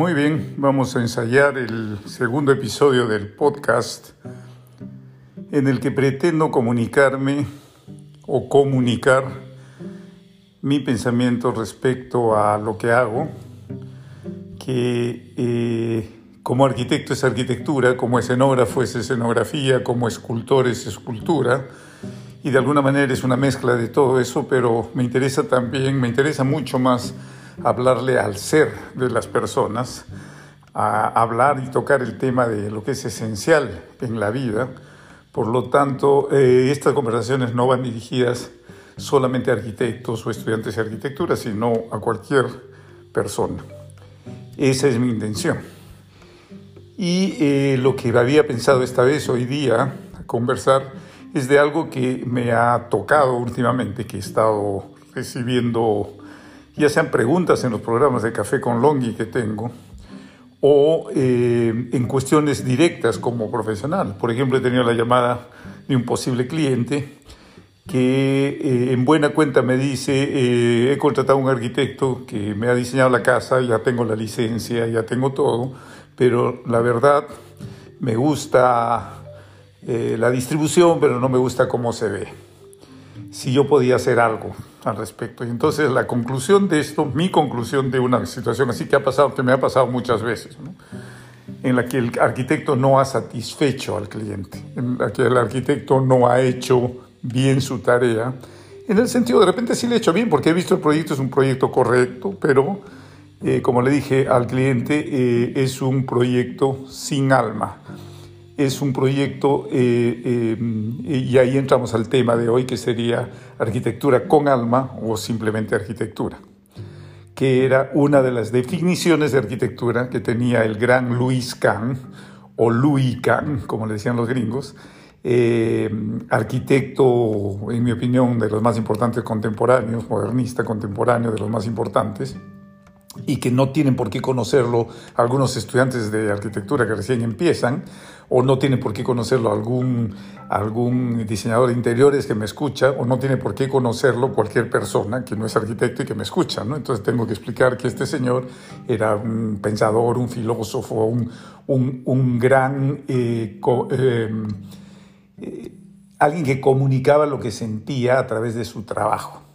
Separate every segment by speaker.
Speaker 1: Muy bien, vamos a ensayar el segundo episodio del podcast en el que pretendo comunicarme o comunicar mi pensamiento respecto a lo que hago, que eh, como arquitecto es arquitectura, como escenógrafo es escenografía, como escultor es escultura, y de alguna manera es una mezcla de todo eso, pero me interesa también, me interesa mucho más hablarle al ser de las personas, a hablar y tocar el tema de lo que es esencial en la vida. Por lo tanto, eh, estas conversaciones no van dirigidas solamente a arquitectos o estudiantes de arquitectura, sino a cualquier persona. Esa es mi intención. Y eh, lo que había pensado esta vez, hoy día, conversar, es de algo que me ha tocado últimamente, que he estado recibiendo ya sean preguntas en los programas de Café con Longi que tengo, o eh, en cuestiones directas como profesional. Por ejemplo, he tenido la llamada de un posible cliente que eh, en buena cuenta me dice, eh, he contratado a un arquitecto que me ha diseñado la casa, ya tengo la licencia, ya tengo todo, pero la verdad me gusta la distribución, pero no me gusta cómo se ve. Si yo podía hacer algo al respecto. Y entonces la conclusión de esto, mi conclusión de una situación así que ha pasado, que me ha pasado muchas veces, en la que el arquitecto no ha satisfecho al cliente, en la que el arquitecto no ha hecho bien su tarea, en el sentido de repente sí le he hecho bien, porque he visto el proyecto, es un proyecto correcto, pero eh, como le dije al cliente, eh, es un proyecto sin alma es un proyecto, eh, eh, y ahí entramos al tema de hoy, que sería arquitectura con alma o simplemente arquitectura, que era una de las definiciones de arquitectura que tenía el gran Louis Kahn, o Louis Kahn, como le decían los gringos, eh, arquitecto, en mi opinión, de los más importantes contemporáneos, modernista contemporáneo de los más importantes, y que no tienen por qué conocerlo algunos estudiantes de arquitectura que recién empiezan, o no tiene por qué conocerlo algún, algún diseñador de interiores que me escucha, o no tiene por qué conocerlo cualquier persona que no es arquitecto y que me escucha. ¿no? Entonces tengo que explicar que este señor era un pensador, un filósofo, un, un, un gran... Eh, em, eh, alguien que comunicaba lo que sentía a través de su trabajo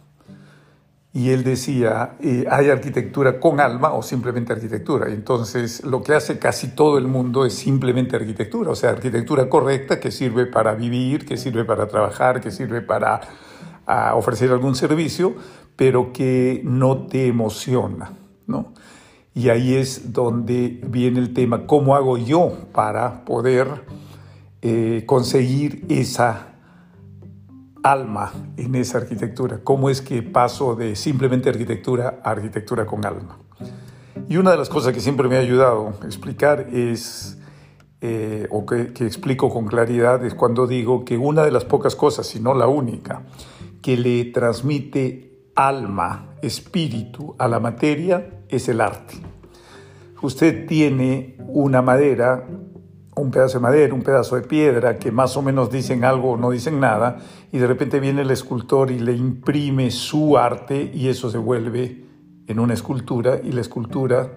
Speaker 1: y él decía, eh, hay arquitectura con alma o simplemente arquitectura. Entonces, lo que hace casi todo el mundo es simplemente arquitectura, o sea, arquitectura correcta que sirve para vivir, que sirve para trabajar, que sirve para ofrecer algún servicio, pero que no te emociona, ¿no? Y ahí es donde viene el tema, ¿cómo hago yo para poder eh, conseguir esa alma en esa arquitectura, cómo es que paso de simplemente arquitectura a arquitectura con alma. Y una de las cosas que siempre me ha ayudado a explicar es, eh, o que, que explico con claridad, es cuando digo que una de las pocas cosas, si no la única, que le transmite alma, espíritu a la materia es el arte. Usted tiene una madera un pedazo de madera, un pedazo de piedra, que más o menos dicen algo o no dicen nada, y de repente viene el escultor y le imprime su arte y eso se vuelve en una escultura y la escultura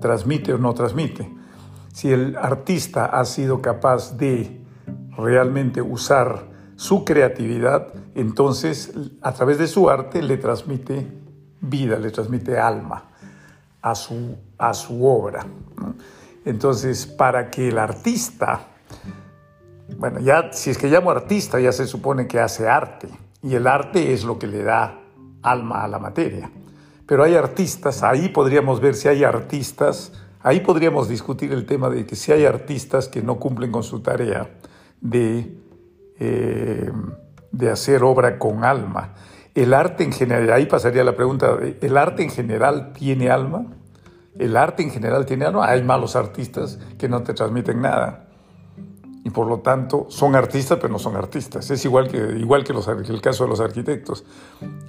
Speaker 1: transmite o no transmite. Si el artista ha sido capaz de realmente usar su creatividad, entonces a través de su arte le transmite vida, le transmite alma a su, a su obra. Entonces, para que el artista, bueno, ya si es que llamo artista, ya se supone que hace arte, y el arte es lo que le da alma a la materia. Pero hay artistas, ahí podríamos ver si hay artistas, ahí podríamos discutir el tema de que si hay artistas que no cumplen con su tarea de, eh, de hacer obra con alma. El arte en general, ahí pasaría la pregunta, ¿el arte en general tiene alma? El arte en general tiene algo. Hay malos artistas que no te transmiten nada. Y por lo tanto son artistas, pero no son artistas. Es igual que, igual que, los, el caso de los arquitectos.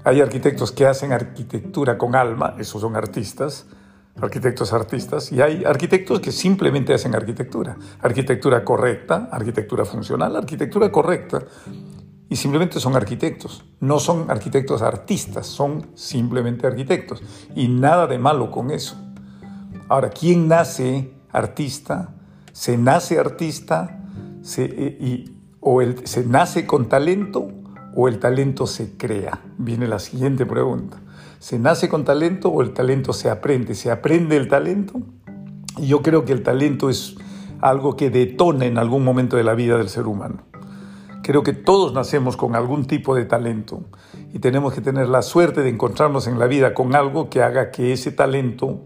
Speaker 1: Hay arquitectos que hacen arquitectura con alma, esos son artistas, arquitectos artistas, y hay arquitectos que simplemente hacen arquitectura. Arquitectura correcta, arquitectura funcional, arquitectura correcta, y simplemente son arquitectos. No son arquitectos artistas, son simplemente arquitectos. Y nada de malo con eso. Ahora, ¿quién nace artista? ¿Se nace artista? ¿Se, eh, ¿O se nace con talento o el talento se crea? Viene la siguiente pregunta. ¿Se nace con talento o el talento se aprende? ¿Se aprende el talento? Y yo creo que el talento es algo que detona en algún momento de la vida del ser humano. Creo que todos nacemos con algún tipo de talento y tenemos que tener la suerte de encontrarnos en la vida con algo que haga que ese talento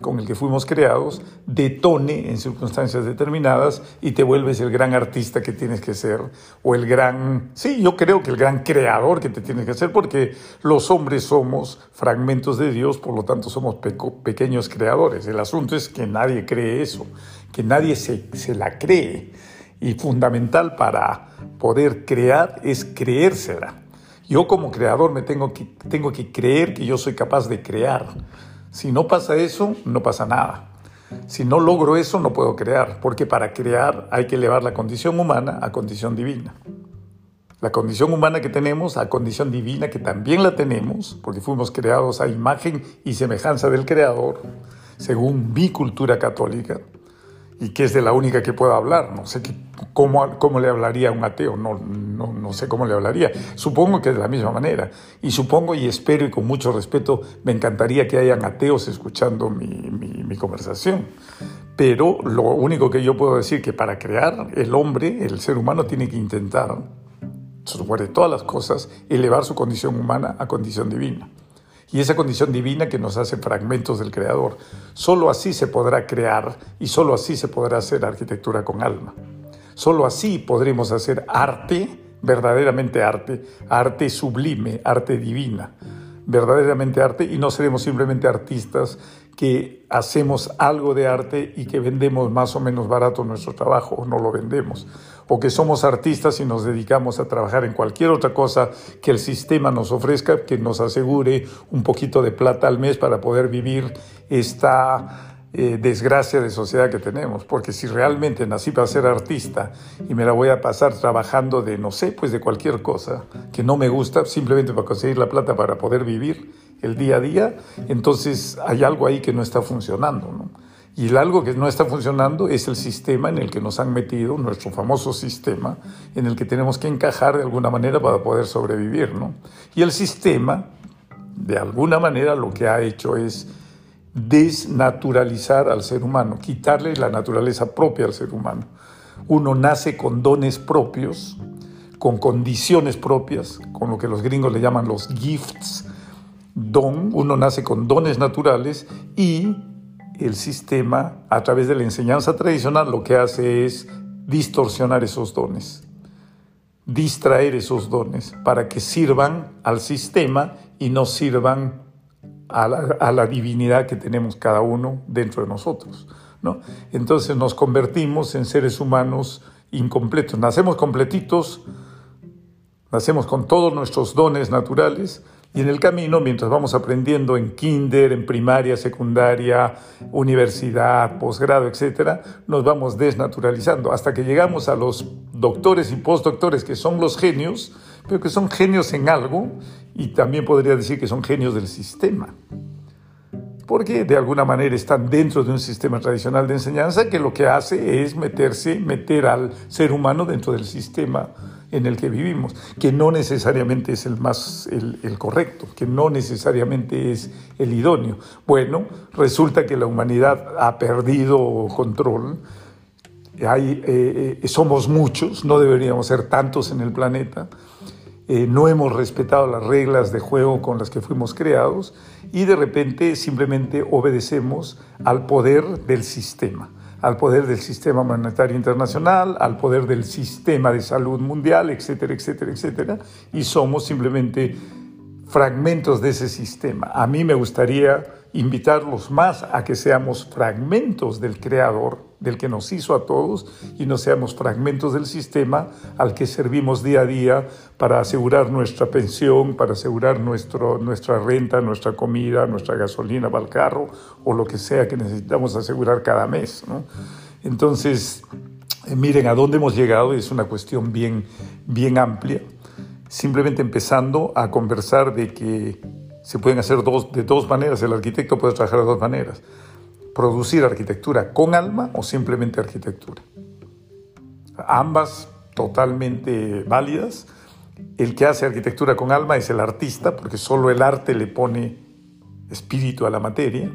Speaker 1: con el que fuimos creados detone en circunstancias determinadas y te vuelves el gran artista que tienes que ser o el gran, sí, yo creo que el gran creador que te tienes que ser porque los hombres somos fragmentos de Dios, por lo tanto somos pequeños creadores. El asunto es que nadie cree eso, que nadie se, se la cree y fundamental para poder crear es creérsela. Yo como creador me tengo que, tengo que creer que yo soy capaz de crear. Si no pasa eso, no pasa nada. Si no logro eso, no puedo crear, porque para crear hay que elevar la condición humana a condición divina. La condición humana que tenemos a condición divina que también la tenemos, porque fuimos creados a imagen y semejanza del Creador, según mi cultura católica, y que es de la única que puedo hablar. No sé cómo, cómo le hablaría a un ateo, no, no, no, sé cómo le hablaría. Supongo que de la misma manera. Y supongo y espero y con mucho respeto me encantaría que hayan ateos escuchando mi, mi, mi conversación. Pero lo único que yo puedo decir que para crear el hombre, el ser humano tiene que intentar, sobre todas las cosas, elevar su condición humana a condición divina y esa condición divina que nos hace fragmentos del Creador. Solo así se podrá crear y solo así se podrá hacer arquitectura con alma. Solo así podremos hacer arte, verdaderamente arte, arte sublime, arte divina, verdaderamente arte y no seremos simplemente artistas que hacemos algo de arte y que vendemos más o menos barato nuestro trabajo o no lo vendemos, o que somos artistas y nos dedicamos a trabajar en cualquier otra cosa que el sistema nos ofrezca, que nos asegure un poquito de plata al mes para poder vivir esta eh, desgracia de sociedad que tenemos, porque si realmente nací para ser artista y me la voy a pasar trabajando de, no sé, pues de cualquier cosa que no me gusta, simplemente para conseguir la plata para poder vivir, el día a día, entonces hay algo ahí que no está funcionando. ¿no? Y el algo que no está funcionando es el sistema en el que nos han metido, nuestro famoso sistema, en el que tenemos que encajar de alguna manera para poder sobrevivir. ¿no? Y el sistema, de alguna manera, lo que ha hecho es desnaturalizar al ser humano, quitarle la naturaleza propia al ser humano. Uno nace con dones propios, con condiciones propias, con lo que los gringos le llaman los gifts, don, uno nace con dones naturales y el sistema, a través de la enseñanza tradicional, lo que hace es distorsionar esos dones, distraer esos dones para que sirvan al sistema y no sirvan a la, divinidad que tenemos cada uno dentro de nosotros. ¿no? Entonces nos convertimos en seres humanos incompletos. Nacemos completitos, nacemos con todos nuestros dones naturales, y en el camino, mientras vamos aprendiendo en kinder, en primaria, secundaria, universidad, posgrado, etcétera, nos vamos desnaturalizando hasta que llegamos a los doctores y postdoctores que son los genios, pero que son genios en algo y también podría decir que son genios del sistema. Porque de alguna manera están dentro de un sistema tradicional de enseñanza que lo que hace es meterse, meter al ser humano dentro del sistema en el que vivimos, que no necesariamente es el más el, correcto, que no necesariamente es el idóneo. Bueno, resulta que la humanidad ha perdido control. Hay, eh, eh, somos muchos, no deberíamos ser tantos en el planeta. Eh, no hemos respetado las reglas de juego con las que fuimos creados y de repente simplemente obedecemos al poder del sistema al poder del sistema monetario internacional, al poder del sistema de salud mundial, etcétera, etcétera, etcétera, y somos simplemente fragmentos de ese sistema. A mí me gustaría invitarlos más a que seamos fragmentos del Creador, del que nos hizo a todos, y no seamos fragmentos del sistema al que servimos día a día para asegurar nuestra pensión, para asegurar nuestro, nuestra renta, nuestra comida, nuestra gasolina para el carro o lo que sea que necesitamos asegurar cada mes. Entonces, eh, miren a dónde hemos llegado, es una cuestión bien, bien amplia simplemente empezando a conversar de que se pueden hacer dos, de dos maneras, el arquitecto puede trabajar de dos maneras. Producir arquitectura con alma o simplemente arquitectura. Ambas totalmente válidas. El que hace arquitectura con alma es el artista, porque solo el arte le pone espíritu a la materia.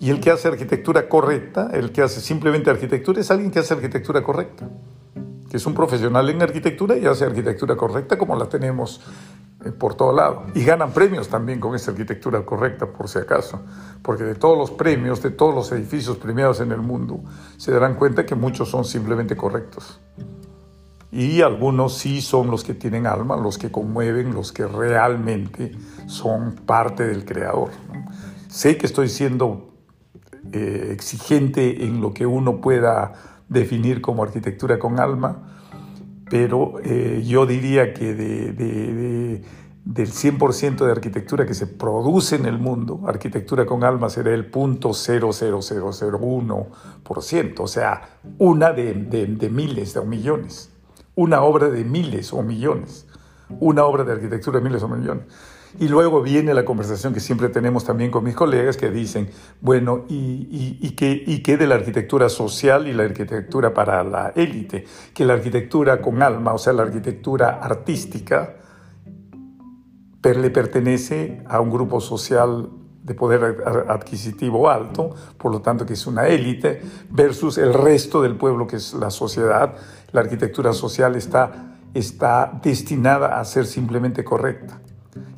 Speaker 1: Y el que hace arquitectura correcta, el que hace simplemente arquitectura, es alguien que hace arquitectura correcta, que es un profesional en arquitectura y hace arquitectura correcta como la tenemos por todo lado. Y ganan premios también con esa arquitectura correcta, por si acaso, porque de todos los premios, de todos los edificios premiados en el mundo, se darán cuenta que muchos son simplemente correctos. Y algunos sí son los que tienen alma, los que conmueven, los que realmente son parte del creador. Sé que estoy siendo eh, exigente en lo que uno pueda definir como arquitectura con alma, pero eh, yo diría que del 100% de arquitectura que se produce en el mundo, arquitectura con alma será el punto 0,0001%, o sea, una de, de miles o millones, una obra de miles o millones, una obra de arquitectura de miles o millones. Y luego viene la conversación que siempre tenemos también con mis colegas que dicen, bueno, ¿y, y, qué, de la arquitectura social y la arquitectura para la élite? Que la arquitectura con alma, o sea, la arquitectura artística, le pertenece a un grupo social de poder adquisitivo alto, por lo tanto que es una élite, versus el resto del pueblo que es la sociedad. La arquitectura social está destinada a ser simplemente correcta.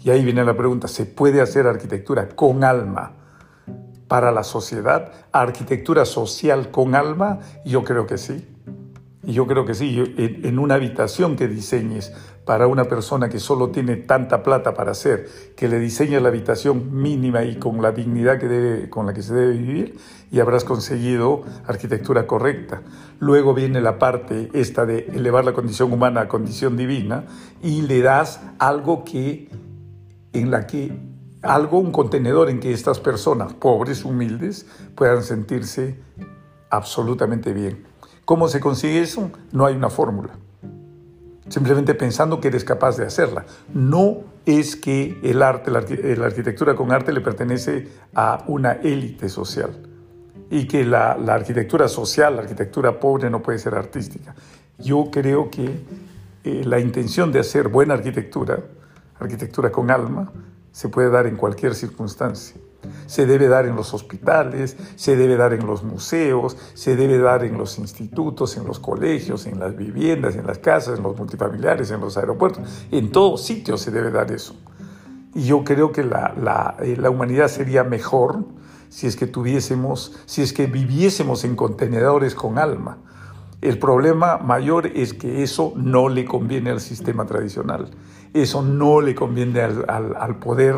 Speaker 1: Y ahí viene la pregunta, ¿se puede hacer arquitectura con alma para la sociedad? ¿Arquitectura social con alma? Yo creo que sí. Y yo creo que sí, en una habitación que diseñes para una persona que solo tiene tanta plata para hacer, que le diseñes la habitación mínima y con la dignidad que debe, con la que se debe vivir, y habrás conseguido arquitectura correcta. Luego viene la parte esta de elevar la condición humana a condición divina y le das algo que en la que algo, un contenedor en que estas personas, pobres, humildes, puedan sentirse absolutamente bien. ¿Cómo se consigue eso? No hay una fórmula. Simplemente pensando que eres capaz de hacerla. No es que el arte, la, arquitectura con arte le pertenece a una élite social y que la, arquitectura social, la arquitectura pobre no puede ser artística. Yo creo que eh, la intención de hacer buena arquitectura arquitectura con alma, se puede dar en cualquier circunstancia. Se debe dar en los hospitales, se debe dar en los museos, se debe dar en los institutos, en los colegios, en las viviendas, en las casas, en los multifamiliares, en los aeropuertos. En todos sitios se debe dar eso. Y yo creo que la, la, eh, la humanidad sería mejor si es que tuviésemos, si es que viviésemos en contenedores con alma. El problema mayor es que eso no le conviene al sistema tradicional. Eso no le conviene al, poder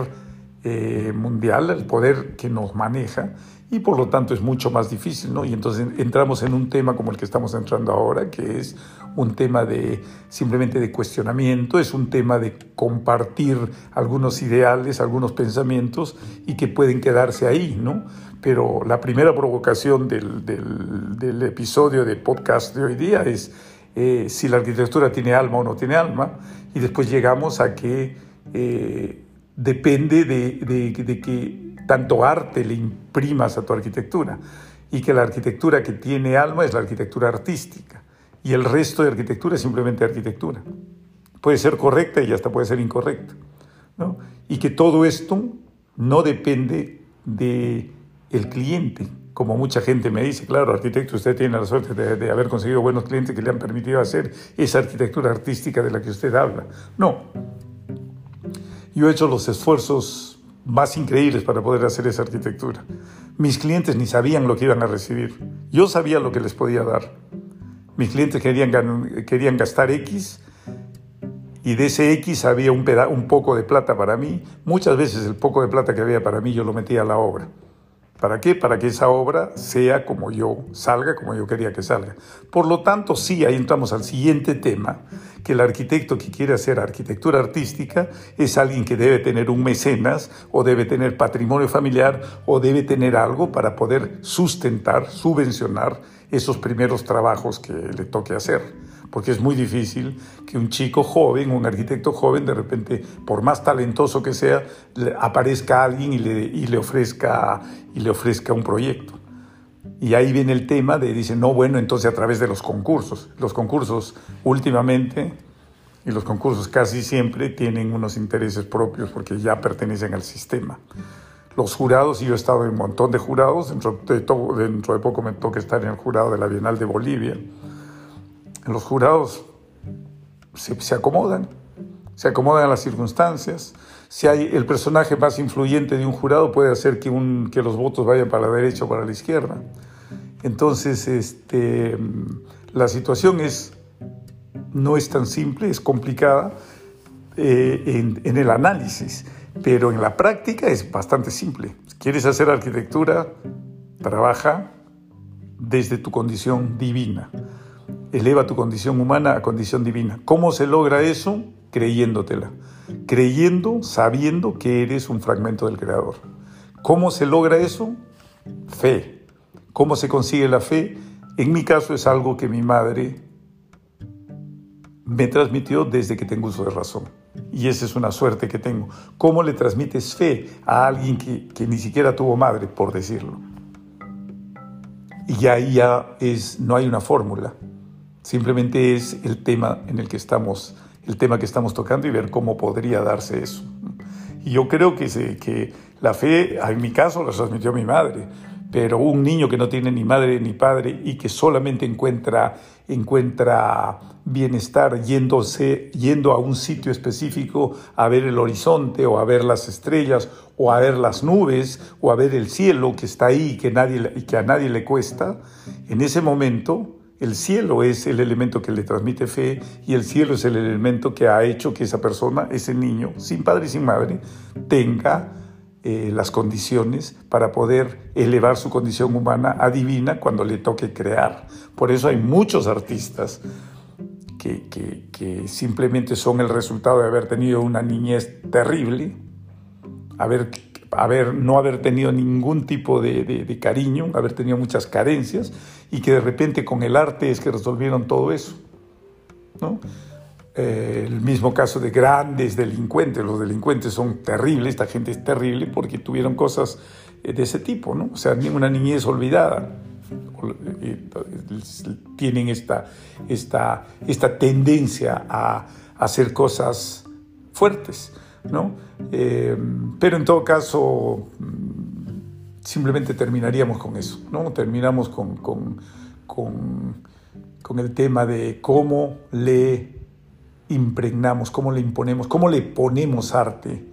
Speaker 1: eh, mundial, al poder que nos maneja, y por lo tanto es mucho más difícil, ¿no? Y entonces entramos en un tema como el que estamos entrando ahora, que es un tema de simplemente de cuestionamiento, es un tema de compartir algunos ideales, algunos pensamientos y que pueden quedarse ahí, ¿no? Pero la primera provocación del, del episodio de podcast de hoy día es eh, si la arquitectura tiene alma o no tiene alma, y después llegamos a que eh, depende de, de, que tanto arte le imprimas a tu arquitectura, y que la arquitectura que tiene alma es la arquitectura artística, y el resto de arquitectura es simplemente arquitectura. Puede ser correcta y hasta puede ser incorrecta. ¿no? Y que todo esto no depende del el cliente, como mucha gente me dice, claro, arquitecto, usted tiene la suerte de, haber conseguido buenos clientes que le han permitido hacer esa arquitectura artística de la que usted habla. No. Yo he hecho los esfuerzos más increíbles para poder hacer esa arquitectura. Mis clientes ni sabían lo que iban a recibir. Yo sabía lo que les podía dar. Mis clientes querían, querían gastar X y de ese X había un, un poco de plata para mí. Muchas veces el poco de plata que había para mí yo lo metía a la obra. ¿Para qué? Para que esa obra sea como yo, salga como yo quería que salga. Por lo tanto, sí, ahí entramos al siguiente tema, que el arquitecto que quiere hacer arquitectura artística es alguien que debe tener un mecenas o debe tener patrimonio familiar o debe tener algo para poder sustentar, subvencionar esos primeros trabajos que le toque hacer porque es muy difícil que un chico joven, un arquitecto joven, de repente, por más talentoso que sea, aparezca alguien y le, y le, ofrezca, y le ofrezca un proyecto. Y ahí viene el tema de, dicen, no, bueno, entonces a través de los concursos. Los concursos últimamente, y los concursos casi siempre tienen unos intereses propios porque ya pertenecen al sistema. Los jurados, y yo he estado en un montón de jurados, dentro de, dentro de poco me toca estar en el jurado de la Bienal de Bolivia. Los jurados se, se acomodan, se acomodan a las circunstancias. Si hay el personaje más influyente de un jurado puede hacer que, un, que los votos vayan para la derecha o para la izquierda. Entonces, este, la situación es, no es tan simple, es complicada eh, en, en, el análisis, pero en la práctica es bastante simple. Si quieres hacer arquitectura, trabaja desde tu condición divina. Eleva tu condición humana a condición divina. ¿Cómo se logra eso? Creyéndotela. Creyendo, sabiendo que eres un fragmento del Creador. ¿Cómo se logra eso? Fe ¿Cómo se consigue la fe? En mi caso es algo que mi madre me transmitió desde que tengo uso de razón. Y esa es una suerte que tengo. ¿Cómo le transmites fe a alguien que, ni siquiera tuvo madre, por decirlo? Y ahí ya es, no hay una fórmula. Simplemente es el tema en el que estamos, el tema que estamos tocando y ver cómo podría darse eso. Y yo creo que, se, que la fe, en mi caso, la transmitió mi madre pero un niño que no tiene ni madre ni padre y que solamente encuentra, encuentra bienestar yéndose, yendo a un sitio específico a ver el horizonte o a ver las estrellas o a ver las nubes o a ver el cielo que está ahí que, nadie, y que a nadie le cuesta, en ese momento el cielo es el elemento que le transmite fe y el cielo es el elemento que ha hecho que esa persona, ese niño, sin padre y sin madre, tenga eh, las condiciones para poder elevar su condición humana a divina cuando le toque crear. Por eso hay muchos artistas que, simplemente son el resultado de haber tenido una niñez terrible, haber, haber, no haber tenido ningún tipo de, de, cariño, haber tenido muchas carencias y que de repente con el arte es que resolvieron todo eso. ¿no? Eh, el mismo caso de grandes delincuentes. Los delincuentes son terribles, esta gente es terrible porque tuvieron cosas eh, de ese tipo, ¿no? O sea, una niñez olvidada. Eh, tienen esta, esta, esta tendencia a, hacer cosas fuertes, ¿no? Pero en todo caso, mm, simplemente terminaríamos con eso, ¿no? Terminamos con, con, con, con el tema de cómo le impregnamos, cómo le imponemos, cómo le ponemos arte,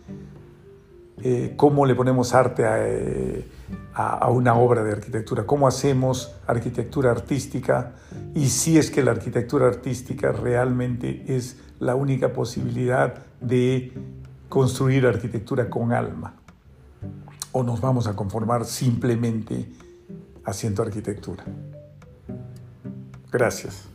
Speaker 1: eh, cómo le ponemos arte eh, a, una obra de arquitectura, cómo hacemos arquitectura artística y si es que la arquitectura artística realmente es la única posibilidad de construir arquitectura con alma o nos vamos a conformar simplemente haciendo arquitectura. Gracias.